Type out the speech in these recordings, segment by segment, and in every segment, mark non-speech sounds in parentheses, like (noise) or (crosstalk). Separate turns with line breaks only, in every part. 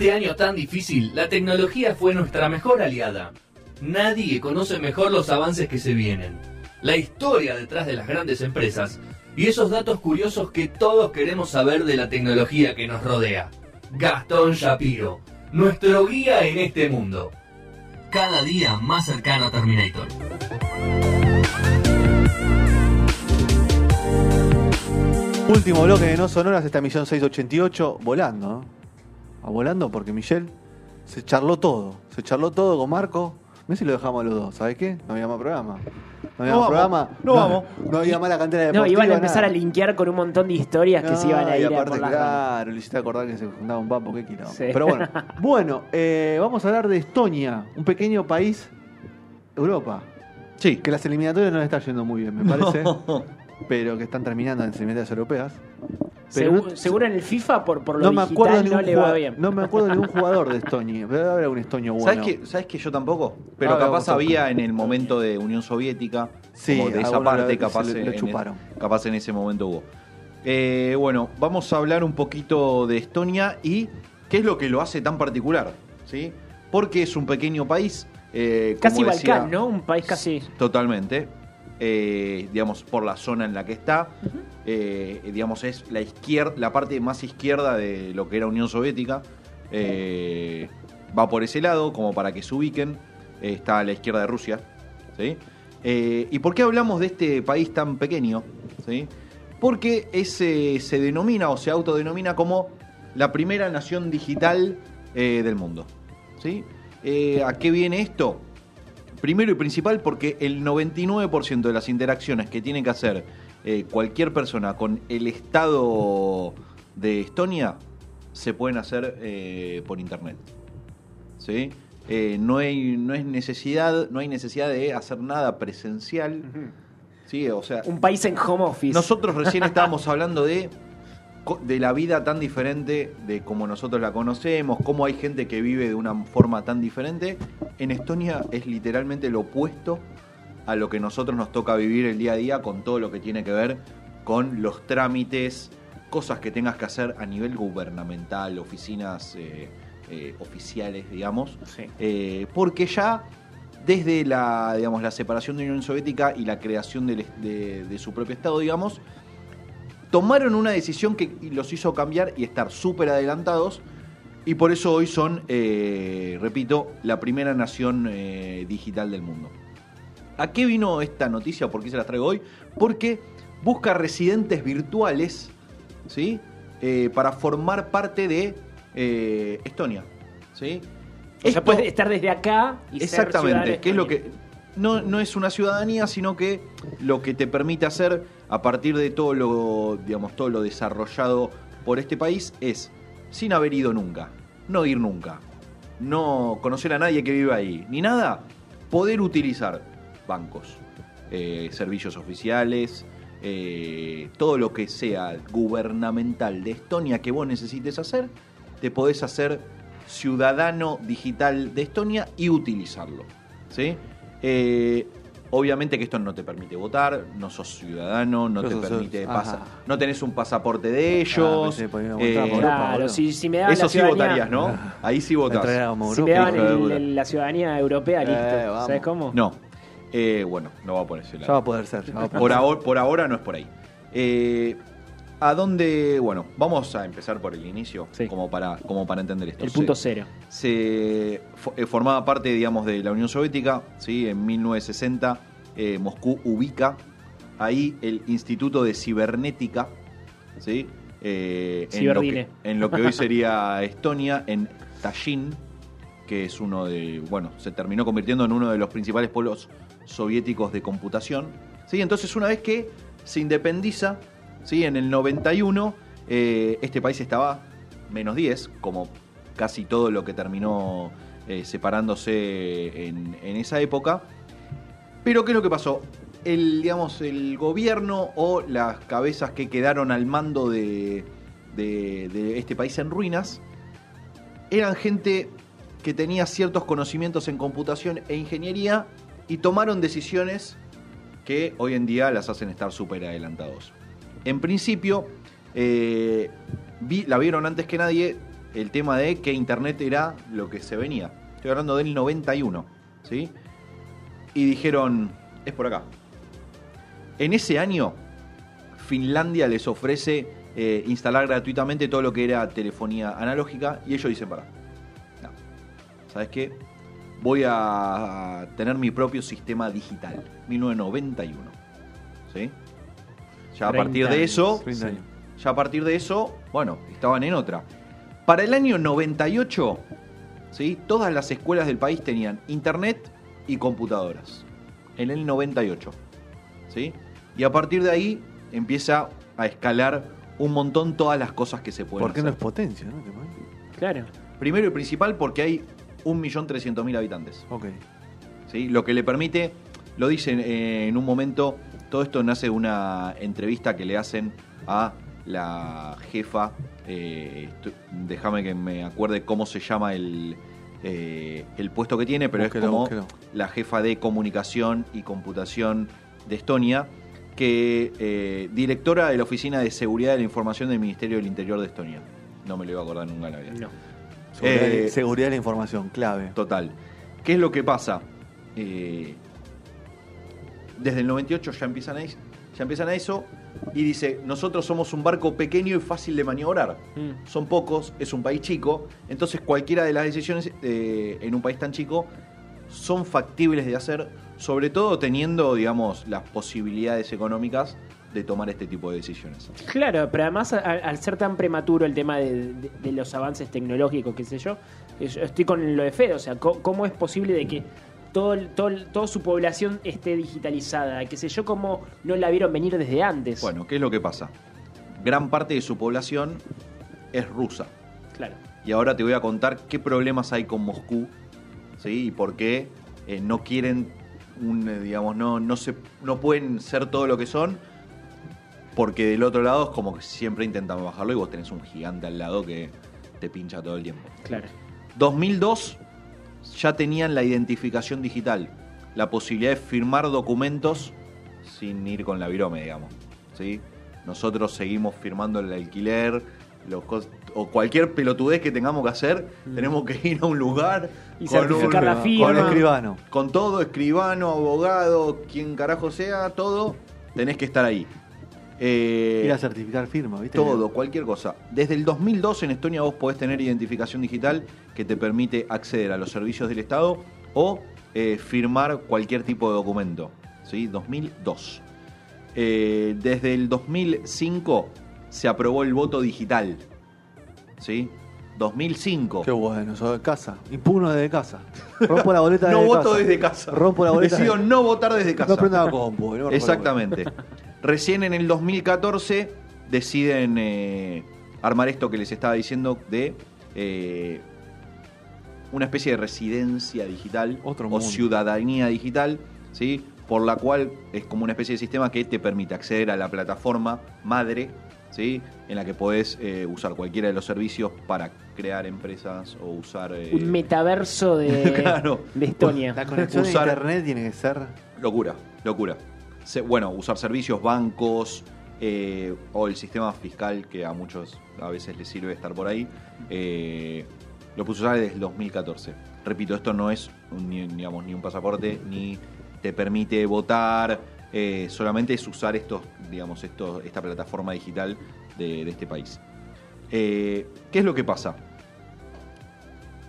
este año tan difícil, la tecnología fue nuestra mejor aliada. Nadie conoce mejor los avances que se vienen, la historia detrás de las grandes empresas y esos datos curiosos que todos queremos saber de la tecnología que nos rodea. Gastón Shapiro, nuestro guía en este mundo. Cada día más cercano a Terminator.
Último bloque de No Sonoras, esta emisión 688, volando. Ah, volando porque Michelle se charló todo. Se charló todo con Marco. Mirá si lo dejamos a los dos. ¿Sabes qué? No había más programa. No había
No
más
vamos,
programa.
no vamos.
No había más la cantera de
No, iban a empezar a linkear con un montón de historias que se iban a
y
ir a
aparte,
por las ramas.
claro, le hiciste acordar que se juntaba un papo, qué quilombo.
Sí.
Pero bueno, (laughs) bueno eh, vamos a hablar de Estonia, un pequeño país, Europa,
Sí.
que las eliminatorias no le está yendo muy bien, me parece, (laughs) pero que están terminando en las eliminatorias europeas. Pero
seguro en el FIFA, por, por lo
no me acuerdo de
digital, no
ningún
le va
jugador,
bien.
no me acuerdo de ningún jugador de Estonia. Debe haber algún estonio bueno.
¿Sabes que, ¿Sabes que yo tampoco? Pero
Ah,
capaz había en el momento de Unión Soviética,
Sí,
como de esa parte,
lo-
capaz,
lo-
en-
chuparon.
capaz en ese momento hubo. Eh, bueno, vamos a hablar un poquito de Estonia y qué es lo que lo hace tan particular, ¿sí? Porque es un pequeño país. eh, como
Casi
decía-
Balcán, ¿no? Un país casi.
Totalmente. Eh, digamos, por la zona en la que está. Eh, digamos, es la izquierda, la parte más izquierda de lo que era Unión Soviética. Eh, va por ese lado, como para que se ubiquen. Eh, está a la izquierda de Rusia. ¿sí? ¿Y por qué hablamos de este país tan pequeño? ¿sí? Porque ese se denomina o se autodenomina como la primera nación digital del mundo. ¿sí? ¿A qué viene esto? Primero y principal porque el 99% de las interacciones que tiene que hacer eh, cualquier persona con el Estado de Estonia se pueden hacer eh, por internet. ¿Sí? Eh, no, hay, no, es necesidad, no hay necesidad de hacer nada presencial. ¿sí? O sea,
Un país en home office.
nosotros recién (laughs) estábamos hablando de, de la vida tan diferente de como nosotros la conocemos, cómo hay gente que vive de una forma tan diferente. En Estonia es literalmente lo opuesto a lo que nosotros nos toca vivir el día a día con todo lo que tiene que ver con los trámites, cosas que tengas que hacer a nivel gubernamental, oficinas eh, eh, oficiales, digamos.
Sí.
Eh, porque ya desde la, digamos, la separación de la Unión Soviética y la creación de, de su propio Estado, digamos, tomaron una decisión que los hizo cambiar y estar súper adelantados. Y por eso hoy son, repito, la primera nación digital del mundo. ¿A qué vino esta noticia? ¿Por qué se las traigo hoy? Porque busca residentes virtuales, ¿sí? Eh, para formar parte de eh, Estonia, ¿sí?
O sea, puedes estar desde acá y ser
Exactamente,
ciudadano
que es lo que no, no es una ciudadanía, sino que lo que te permite hacer a partir de todo lo, digamos, todo lo desarrollado por este país es, sin haber ido nunca, no ir nunca, no conocer a nadie que vive ahí, ni nada, poder utilizar bancos, eh, servicios oficiales, eh, todo lo que sea gubernamental de Estonia que vos necesites hacer, te podés hacer ciudadano digital de Estonia y utilizarlo. ¿sí? Eh, obviamente que esto no te permite votar, no sos ciudadano, no
No
te
sos-
permite pasar, no tenés un pasaporte de ellos.
votar
eh,
Claro, si, si me daban
eso
la
sí votarías, ¿no? Ahí sí votás.
Si me daban el- el- la ciudadanía europea, listo.
Eh.
¿Sabes cómo?
No. Eh, bueno, no va por ese lado.
Ya va a poder ser. va a poder
Por,
ser.
ahora, por ahora no es por ahí. Eh, ¿A dónde? Bueno, vamos a empezar por el inicio,
Sí.
como, para, como para entender esto.
El punto
Se-
cero.
se eh, formaba parte, digamos, de la Unión Soviética, ¿sí? En 1960 eh, Moscú ubica ahí el Instituto de Cibernética, ¿sí? Eh, en, lo que, en lo que hoy (laughs) sería Estonia, en Tallinn, que es uno de, bueno, se terminó convirtiendo en uno de los principales polos soviéticos de computación. ¿sí? Entonces, una vez que se independiza, ¿sí? en el 91, eh, este país estaba menos 10, como casi todo lo que terminó eh, separándose en, esa época. Pero, ¿qué es lo que pasó? El, digamos, el gobierno o las cabezas que quedaron al mando de este país en ruinas eran gente que tenía ciertos conocimientos en computación e ingeniería y tomaron decisiones que hoy en día las hacen estar súper adelantados. En principio, eh, vi- la vieron antes que nadie el tema de que Internet era lo que se venía. Estoy hablando del 91, ¿sí? Y dijeron, es por acá. En ese año, Finlandia les ofrece eh, instalar gratuitamente todo lo que era telefonía analógica y ellos dicen, para, ¿sabes qué? Voy a tener mi propio sistema digital, 1991, ¿sí? Ya a
30
partir de eso,
30 años.
ya a partir de eso, bueno, estaban en otra. Para el año 98, ¿sí? todas las escuelas del país tenían internet y computadoras. En el 98. ¿sí? Y a partir de ahí empieza a escalar un montón todas las cosas que se pueden
¿Por qué no es potencia? ¿no?
Claro.
Primero y principal porque hay 1.300.000 habitantes.
Ok.
¿sí? Lo que le permite, lo dicen eh, en un momento, todo esto nace de una entrevista que le hacen a la jefa, eh, déjame que me acuerde cómo se llama el, eh, el puesto que tiene, pero
Búsquelo,
es como
búsquelo.
la jefa de comunicación y computación de Estonia, que eh, directora de la Oficina de Seguridad de la Información del Ministerio del Interior de Estonia. No me lo iba a acordar nunca en la vida.
No.
Seguridad,
Eh,
seguridad de la información, clave.
Total. ¿Qué es lo que pasa? Eh, desde el 98 ya empiezan, a, ya empiezan a eso y dice, nosotros somos un barco pequeño y fácil de maniobrar.
Mm.
Son pocos, es un país chico, entonces cualquiera de las decisiones eh, en un país tan chico son factibles de hacer, sobre todo teniendo, digamos, las posibilidades económicas de tomar este tipo de decisiones.
Claro, pero además al ser tan prematuro el tema de, de- de los avances tecnológicos, qué sé yo, eh, estoy con lo de Fede, o sea, ¿cómo, es posible de que todo, todo toda su población esté digitalizada? Qué sé yo, ¿cómo no la vieron venir desde antes?
Bueno, ¿qué es lo que pasa? Gran parte de su población es rusa.
Claro.
Y ahora te voy a contar qué problemas hay con Moscú, ¿sí? Y por qué eh, no quieren, un, eh, digamos, no, no, se, no pueden ser todo lo que son, porque del otro lado es como que siempre intentan bajarlo y vos tenés un gigante al lado que te pincha todo el tiempo.
Claro.
2002 ya tenían la identificación digital, la posibilidad de firmar documentos sin ir con la virome, digamos. ¿sí? Nosotros seguimos firmando el alquiler los o cualquier pelotudez que tengamos que hacer, tenemos que ir a un lugar
Y
con
certificar
un-
la
Con
firma.
el escribano.
con todo, escribano, abogado, quien carajo sea, todo, tenés que estar ahí. Eh,
Ir a certificar firma, ¿viste?
todo, cualquier cosa. Desde el 2002 en Estonia vos podés tener identificación digital que te permite acceder a los servicios del Estado o eh, firmar cualquier tipo de documento. ¿sí? 2002. Eh, desde el 2005 se aprobó el voto digital. ¿sí? 2005.
Qué bueno, eso de casa. Impugno desde casa. Rompo la boleta (laughs)
No
desde
voto
casa.
desde casa.
Rompo la boleta.
Decido
desde-
no votar desde casa.
No prenda la compu. no me
Exactamente. (laughs) Recién en el 2014 deciden eh, armar esto que les estaba diciendo de eh, una especie de residencia digital
Otro
o
mundo.
ciudadanía digital, ¿sí? por la cual es como una especie de sistema que te permite acceder a la plataforma madre, ¿sí? en la que podés eh, usar cualquiera de los servicios para crear empresas o usar... eh,
Un metaverso de, (laughs)
Claro.
de Estonia.
La conexión
Usar-
a internet tiene que ser.
Locura, locura. Bueno, usar servicios, bancos eh, o el sistema fiscal que a muchos a veces les sirve estar por ahí. eh, lo puse a usar desde el 2014. Repito, esto no es ni, digamos, ni un pasaporte ni te permite votar. eh, solamente es usar estos, digamos, estos, esta plataforma digital de, de este país. Eh, ¿Qué es lo que pasa?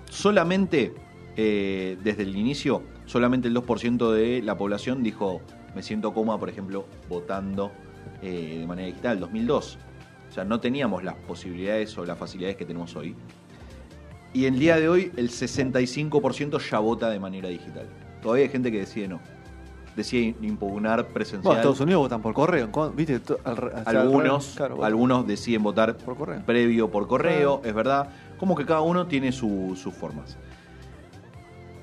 solamente desde el inicio, solamente el 2% de la población dijo, me siento cómoda, por ejemplo, votando eh, de manera digital, 2002. O sea, no teníamos las posibilidades o las facilidades que tenemos hoy. Y el día de hoy, el 65% ya vota de manera digital. Todavía hay gente que decide no. Decide impugnar presencial.
Bueno, Estados Unidos votan por correo. ¿Viste? Al
algunos.
Claro,
algunos deciden votar
por correo.
previo por correo, es verdad. Como que cada uno tiene su- sus formas.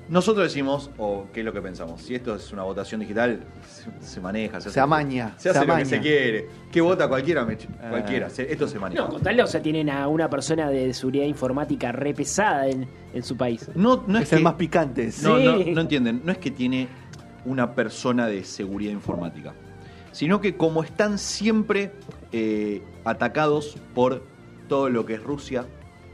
Nosotros decimos, o qué es lo que pensamos, si esto es una votación digital, se, se maneja, se,
Se amaña,
se hace
se
lo que se quiere. ¿Qué vota cualquiera? Me-
Ah.
cualquiera, se- esto se maneja.
No, con tal, o sea, tienen a una persona de seguridad informática re pesada en, en su país.
No, no es,
es el
que-
más picante.
No,
Sí.
no, no entienden. No es que tiene una persona de seguridad informática, sino que como están siempre eh, atacados por todo lo que es Rusia,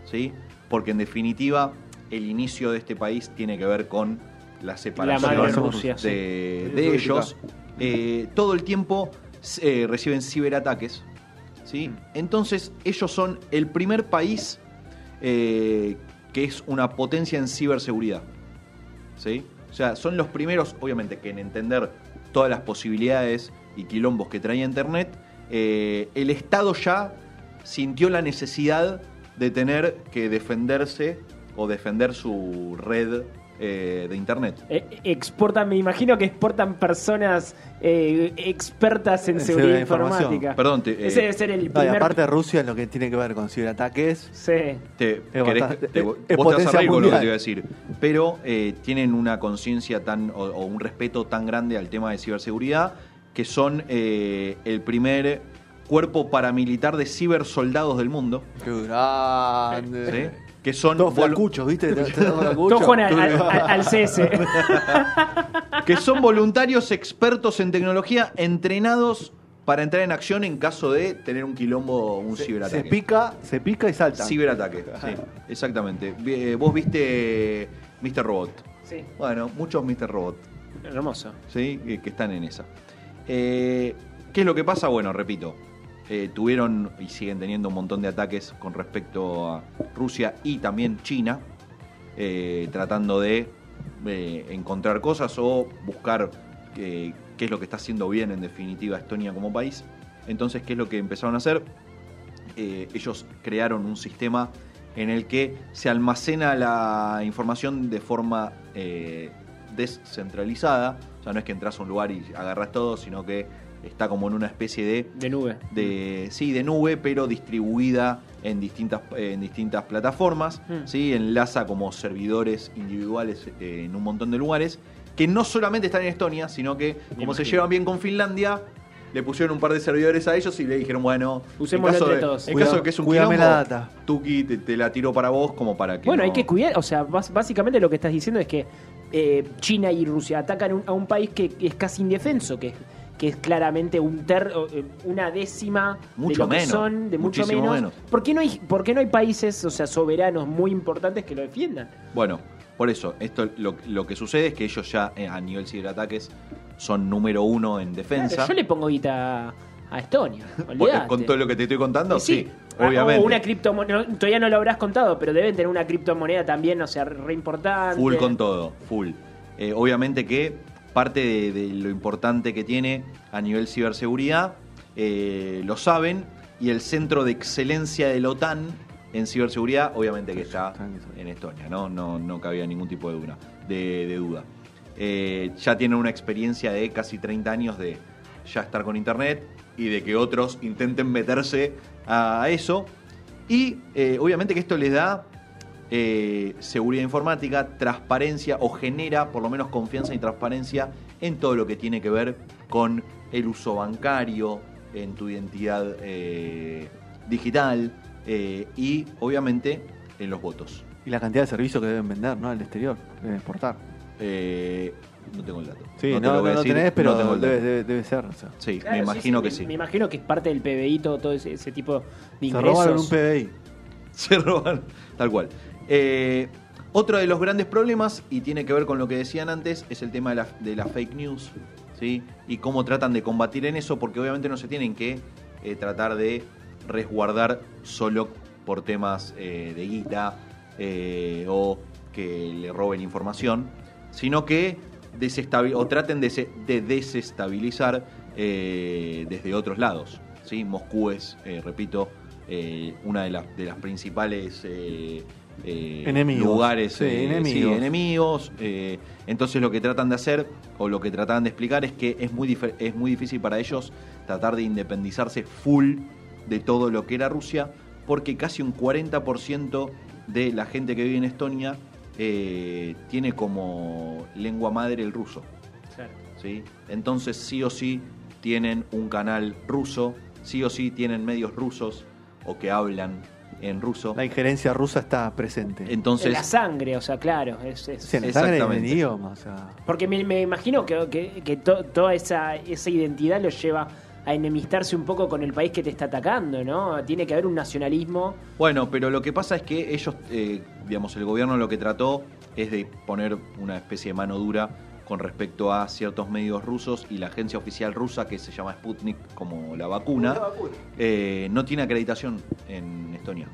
¿sí? porque en definitiva el inicio de este país tiene que ver con la separación
somos
Rusia. sí.
de, de ellos. Eh, todo el tiempo eh, reciben ciberataques. ¿sí? Entonces, ellos son el primer país eh, que es una potencia en ciberseguridad. ¿sí? O sea, son los primeros, obviamente, que en entender todas las posibilidades y quilombos que traía Internet, eh, el Estado ya sintió la necesidad de tener que defenderse o defender su red eh, de Internet.
Eh, exportan, me imagino que exportan personas eh, expertas en seguridad informática.
Perdón, te, eh,
Ese debe ser el
No, y
primer.
aparte Rusia en lo que tiene que ver con ciberataques.
Sí.
Te,
Es
querés- te-
es-
vos
es
te vas a con lo que te voy a decir. Pero eh, tienen una conciencia tan o, o un respeto tan grande al tema de ciberseguridad que son eh, el primer cuerpo paramilitar de cibersoldados del mundo.
Qué grande.
¿sí? Que son
Todos flacuchos, ¿viste? (laughs) Todos
juegan al, al- al- al CS. (laughs)
que son voluntarios expertos en tecnología entrenados para entrar en acción en caso de tener un quilombo o un
Se,
ciberataque.
se pica, se pica y salta.
Ciberataque, sí, exactamente. Eh, Vos viste Mr. Robot.
Sí.
Bueno, muchos Mr. Robot,
Hermoso.
¿sí? Que, que están en esa. Eh, ¿Qué es lo que pasa? Bueno, repito, eh, tuvieron y siguen teniendo un montón de ataques con respecto a Rusia y también China, eh, tratando de eh, encontrar cosas o buscar qué es lo que está haciendo bien en definitiva Estonia como país. Entonces, ¿qué es lo que empezaron a hacer? Ellos crearon un sistema en el que se almacena la información de forma descentralizada. O sea, no es que entras a un lugar y agarras todo, sino que está como en una especie de
De nube.
de sí de nube pero distribuida en distintas en distintas plataformas
Mm.
sí enlaza como servidores individuales eh, en un montón de lugares que no solamente están en Estonia sino que como se llevan bien con Finlandia le pusieron un par de servidores a ellos y le dijeron bueno
Usémoslo
en caso
entre
de,
todos.
en
Cuida-
caso de que es un quilombo,
la data.
Tuki te, te la tiro para vos como para que
Bueno,
no-
hay que cuidar, o sea, básicamente lo que estás diciendo es que eh, China y Rusia atacan un- a un país que es casi indefenso, que, que es claramente un ter, eh, una décima
Mucho
de lo que
menos,
son, de mucho menos.
menos.
¿Por, qué no hay, ¿Por qué no hay países, o sea, soberanos muy importantes que lo defiendan?
Bueno, por eso, esto lo, lo que sucede es que ellos ya eh, a nivel ciberataques son número uno en defensa.
Claro, yo le pongo guita a Estonia.
Con-
olvidate.
Con todo lo que te estoy contando, sí, obviamente.
O una criptomoneda, todavía no lo habrás contado, pero deben tener una criptomoneda también, o sea, re importante.
Full con todo, full. Eh, obviamente que parte de, de lo importante que tiene a nivel ciberseguridad eh, lo saben y el centro de excelencia de la OTAN en ciberseguridad, obviamente que está en Estonia, no, no, no cabía ningún tipo de duda. De, de duda. Eh, ya tienen una experiencia de casi 30 años de ya estar con internet y de que otros intenten meterse a eso. Y eh, obviamente que esto les da eh, seguridad informática, transparencia o genera por lo menos confianza y transparencia en todo lo que tiene que ver con el uso bancario, en tu identidad eh, digital eh, y obviamente en los votos.
Y la cantidad de servicios que deben vender, ¿no? Al exterior, deben exportar.
Eh, no tengo el dato.
Sí,
te
no, no, no tenés, pero
no tengo el dato.
debe, debe- debe ser. o sea.
Sí,
Claro,
me imagino
sí,
que
me-
sí.
Me imagino que es parte del PBI todo, todo ese, ese tipo de
Se
ingresos. (laughs)
robaron un PBI.
Se roban, tal cual. Eh, otro de los grandes problemas, y tiene que ver con lo que decían antes, es el tema de la, de la fake news, ¿sí? Y cómo tratan de combatir en eso, porque obviamente no se tienen que eh, tratar de resguardar solo por temas eh, de guita o que le roben información, sino que o traten de, se- de desestabilizar desde otros lados. ¿sí? Moscú es, repito, una de, las de las principales eh,
Enemigos.
lugares,
Sí,
eh,
enemigos.
sí, enemigos. eh, entonces lo que tratan de hacer o lo que tratan de explicar es que es muy, es muy difícil para ellos tratar de independizarse full de todo lo que era Rusia, porque casi un 40% de la gente que vive en Estonia eh, tiene como lengua madre el ruso.
Claro.
¿sí? Entonces sí o sí tienen un canal ruso, sí o sí tienen medios rusos o que hablan en ruso.
La injerencia rusa está presente.
En la
Entonces,
sangre, o sea, claro. Es, es-
Sí, en la sangre en el
Exactamente.
idioma. O sea,
Porque me, me imagino que, que- que to- toda esa, esa identidad los lleva a enemistarse un poco con el país que te está atacando, ¿no? Tiene que haber un nacionalismo.
Bueno, pero lo que pasa es que ellos, eh, digamos, el gobierno lo que trató es de poner una especie de mano dura con respecto a ciertos medios rusos y la agencia oficial rusa que se llama Sputnik como la vacuna, eh, no tiene acreditación en Estonia.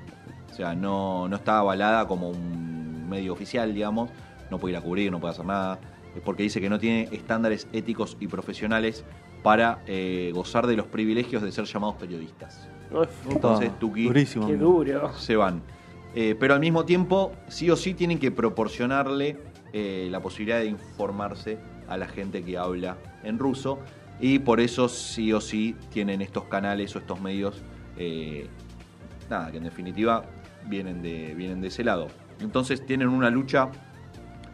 O sea, no, no está avalada como un medio oficial, digamos, no puede ir a cubrir, no puede hacer nada, porque dice que no tiene estándares éticos y profesionales para eh, gozar de los privilegios de ser llamados periodistas. Entonces, Tuki,
Durísimo.
Qué
amigo.
duro.
se van. Eh, pero al mismo tiempo, sí o sí tienen que proporcionarle eh, la posibilidad de informarse a la gente que habla en ruso. Y por eso sí o sí tienen estos canales o estos medios, eh, nada, que en definitiva vienen de, vienen de ese lado. Entonces tienen una lucha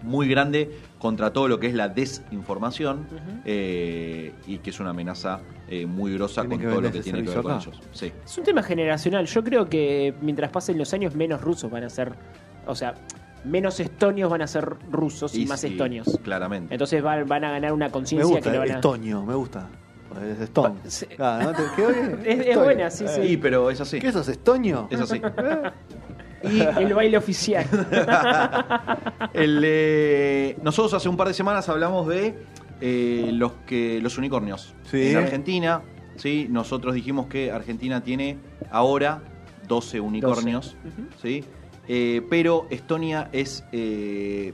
muy grande contra todo lo que es la desinformación eh, y que es una amenaza eh, muy grosa
¿Tiene
con todo lo que tiene que ver con ellos. Sí.
Es un tema generacional. Yo creo que mientras pasen los años, menos rusos van a ser. O sea, menos estonios van a ser rusos y, más
sí,
estonios.
Claramente.
Entonces van, van a ganar una conciencia que
gusta,
le van a.
Estonio, me gusta. Es Stone.
Pa- se-
Claro, ¿no? ¿Te- ¿Qué oye? (laughs)
Es- buena, sí, sí.
Sí, pero es así.
¿Qué sos, Estonio?
Es así. (laughs)
Y el baile oficial. (laughs)
El, eh, nosotros hace un par de semanas hablamos de eh, los que los unicornios
Sí.
en Argentina. ¿sí? Nosotros dijimos que Argentina tiene ahora 12 unicornios. ¿sí? Eh, pero Estonia es eh,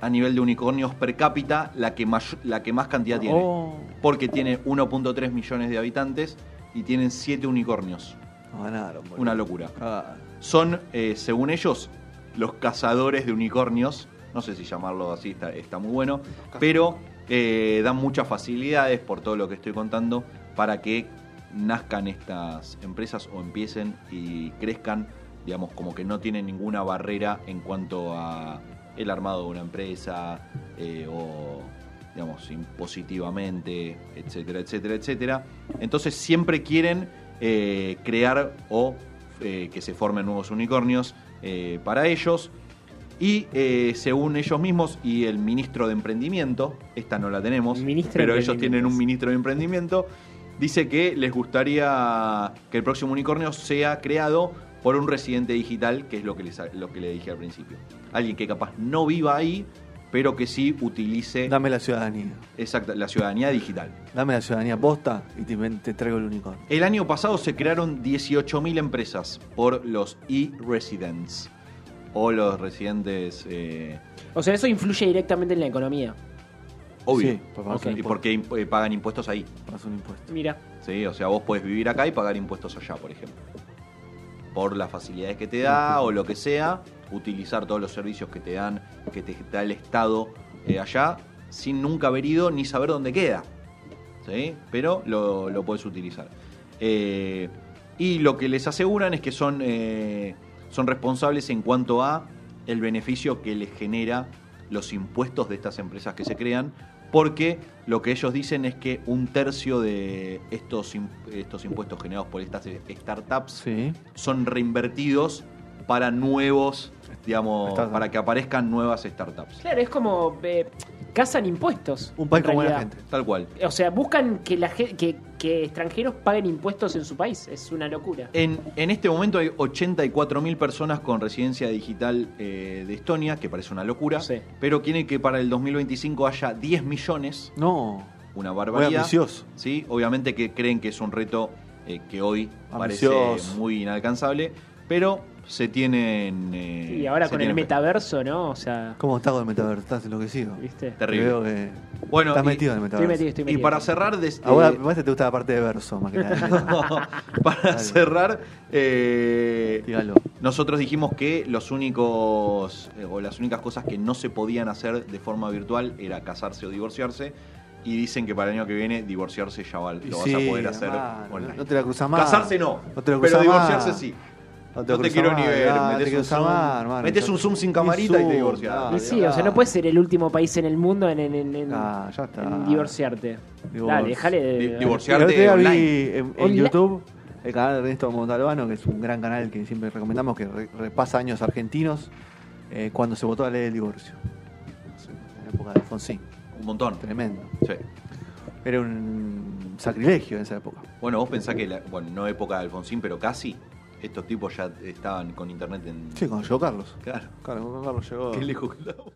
a nivel de unicornios per cápita la que más, la que más cantidad tiene.
Oh,
Porque tiene 1.3 millones de habitantes y tienen 7 unicornios.
no ganaron, boludo.
Una locura.
Ah,
son, eh, según ellos, los cazadores de unicornios. No sé si llamarlo así, está, está muy bueno. Pero dan muchas facilidades, por todo lo que estoy contando, para que nazcan estas empresas o empiecen y crezcan, digamos, como que no tienen ninguna barrera en cuanto a el armado de una empresa eh, o, digamos, impositivamente, etcétera, etcétera, etcétera. Entonces siempre quieren eh, crear o eh, que se formen nuevos unicornios para ellos. Y eh, según ellos mismos y el ministro de Emprendimiento, esta no la tenemos,
Ministro
pero ellos tienen un ministro de Emprendimiento, dice que les gustaría que el próximo unicornio sea creado por un residente digital, que es lo que, les, lo que le dije al principio. Alguien que capaz no viva ahí, pero que sí utilice
Dame la ciudadanía.
exacta, la ciudadanía digital.
Dame la ciudadanía posta y te, te traigo el unicornio.
El año pasado se crearon 18.000 empresas por los e-residents o los residentes eh,
O sea, eso influye directamente en la economía.
obvio.
Sí, porque
Ok.
Y porque imp- eh, pagan impuestos ahí.
Pagas un impuesto.
Mira.
¿sí? O sea, vos podés vivir acá y pagar impuestos allá, por ejemplo. Por las facilidades que te da o lo que sea, utilizar todos los servicios que te dan, que te da el Estado eh, allá, sin nunca haber ido ni saber dónde queda. ¿sí? Pero lo, lo podés utilizar. Eh, y lo que les aseguran es que son, eh, son responsables en cuanto a el beneficio que les genera los impuestos de estas empresas que se crean, porque lo que ellos dicen es que un tercio de estos, estos impuestos generados por estas startups
Sí.
son reinvertidos para nuevos, digamos,
Startups.
para que aparezcan nuevas startups.
Claro, es como. eh, cazan impuestos.
Un país con buena gente.
Tal cual.
O sea, buscan que, la, que, que extranjeros paguen impuestos en su país. Es una locura.
En, en este momento hay 84.000 personas con residencia digital eh, de Estonia, que parece una locura,
Sí.
pero quieren que para el 2025 haya 10 millones,
No.
una
Muy
barbaridad.
ambicioso.
¿sí? Obviamente que creen que es un reto eh, que hoy
Ambicioso.
parece muy inalcanzable, pero se tienen... eh,
y ahora con el
fe.
metaverso, ¿no? O sea.
¿Cómo estás con el metaverso? ¿Estás enloquecido?
¿Viste?
Te
Terrible.
veo que
Bueno,
estás
y-
metido en el
Estoy
metaverso.
metido, estoy
Y
metido.
para cerrar... des-
Ahora,
eh,
me parece que te gusta la parte de verso más que nada. (laughs)
para
Dale.
cerrar, eh,
Dígalo.
nosotros dijimos que los únicos eh, o las únicas cosas que no se podían hacer de forma virtual era casarse o divorciarse. Y dicen que para el año que viene divorciarse ya va-
Y
lo vas a poder hacer online.
No te la cruzas más.
Casarse no,
No te lo
pero divorciarse
más.
sí.
No
No te quiero ni ver.
ah,
metes
te
un zoom,
hermano.
metes un zoom sin camarita y te divorcias.
Ah,
Y sí, o sea, no puedes ser el último país en el mundo en, en- en- en-
Ah, ya está.
en divorciarte. Dale, déjale de.
Divorciarte
vi en. YouTube el canal de Ernesto Montalbano, que es un gran canal que siempre recomendamos, que re- repasa años argentinos, eh, cuando se votó la ley del divorcio. En la época de Alfonsín.
Un montón.
Tremendo.
Sí.
era un sacrilegio en esa época.
Bueno, vos pensás que, la- bueno, no época de Alfonsín, pero casi, estos tipos ya estaban con internet en...
Sí, cuando llegó Carlos.
Claro.
Claro, cuando Carlos llegó. (laughs)
Qué lejos quedamos.